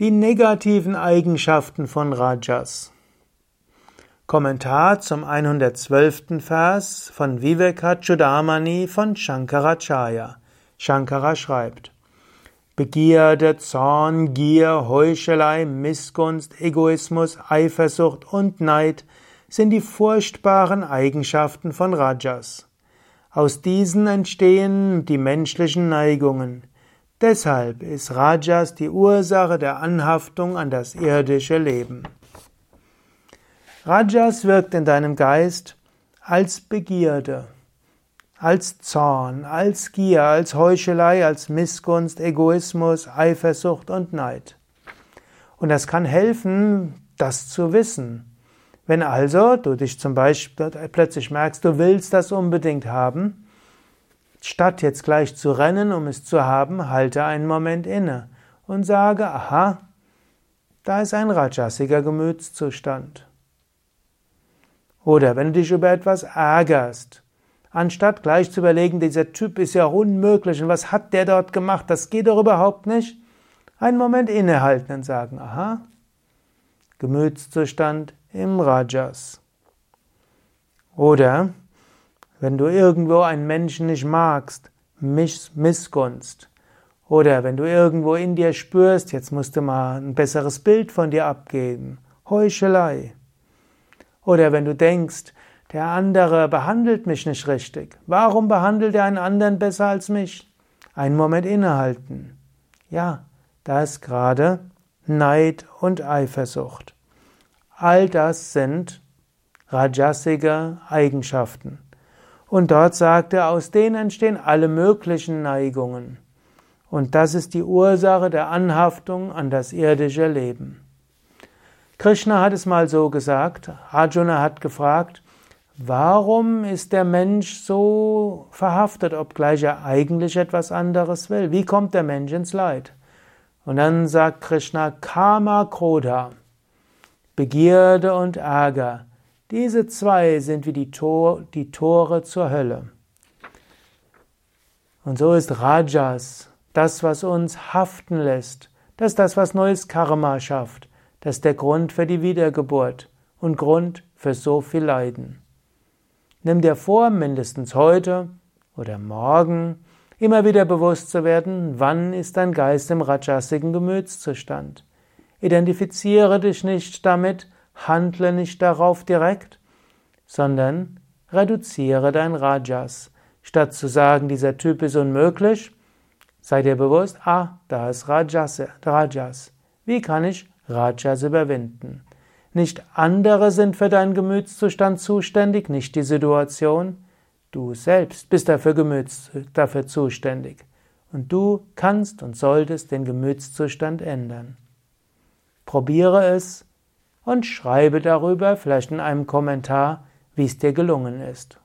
Die negativen Eigenschaften von Rajas. Kommentar zum 112. Vers von Vivekachudamani von Shankaracharya. Shankara schreibt: Begierde, Zorn, Gier, Heuchelei, Missgunst, Egoismus, Eifersucht und Neid sind die furchtbaren Eigenschaften von Rajas. Aus diesen entstehen die menschlichen Neigungen. Deshalb ist Rajas die Ursache der Anhaftung an das irdische Leben. Rajas wirkt in deinem Geist als Begierde, als Zorn, als Gier, als Heuchelei, als Missgunst, Egoismus, Eifersucht und Neid. Und das kann helfen, das zu wissen. Wenn also du dich zum Beispiel plötzlich merkst, du willst das unbedingt haben, Statt jetzt gleich zu rennen, um es zu haben, halte einen Moment inne und sage, aha, da ist ein rajasiger Gemütszustand. Oder wenn du dich über etwas ärgerst, anstatt gleich zu überlegen, dieser Typ ist ja unmöglich und was hat der dort gemacht, das geht doch überhaupt nicht, einen Moment innehalten und sagen, aha, Gemütszustand im Rajas. Oder wenn du irgendwo einen Menschen nicht magst, Miss Missgunst. Oder wenn du irgendwo in dir spürst, jetzt musst du mal ein besseres Bild von dir abgeben, Heuchelei. Oder wenn du denkst, der andere behandelt mich nicht richtig. Warum behandelt er einen anderen besser als mich? Einen Moment innehalten. Ja, da ist gerade Neid und Eifersucht. All das sind rajasige Eigenschaften. Und dort sagt er, aus denen entstehen alle möglichen Neigungen. Und das ist die Ursache der Anhaftung an das irdische Leben. Krishna hat es mal so gesagt, Arjuna hat gefragt, warum ist der Mensch so verhaftet, obgleich er eigentlich etwas anderes will? Wie kommt der Mensch ins Leid? Und dann sagt Krishna, Kama Krodha, Begierde und Ärger diese zwei sind wie die, Tor, die Tore zur Hölle. Und so ist Rajas das, was uns haften lässt. Das ist das, was neues Karma schafft. Das ist der Grund für die Wiedergeburt und Grund für so viel Leiden. Nimm dir vor, mindestens heute oder morgen immer wieder bewusst zu werden, wann ist dein Geist im rajasigen Gemütszustand. Identifiziere dich nicht damit, handle nicht darauf direkt, sondern reduziere dein Rajas. Statt zu sagen, dieser Typ ist unmöglich, sei dir bewusst, ah, da ist Rajas. Rajas. Wie kann ich Rajas überwinden? Nicht andere sind für deinen Gemütszustand zuständig, nicht die Situation. Du selbst bist dafür, Gemüts, dafür zuständig. Und du kannst und solltest den Gemütszustand ändern. Probiere es und schreibe darüber, vielleicht in einem Kommentar, wie es dir gelungen ist.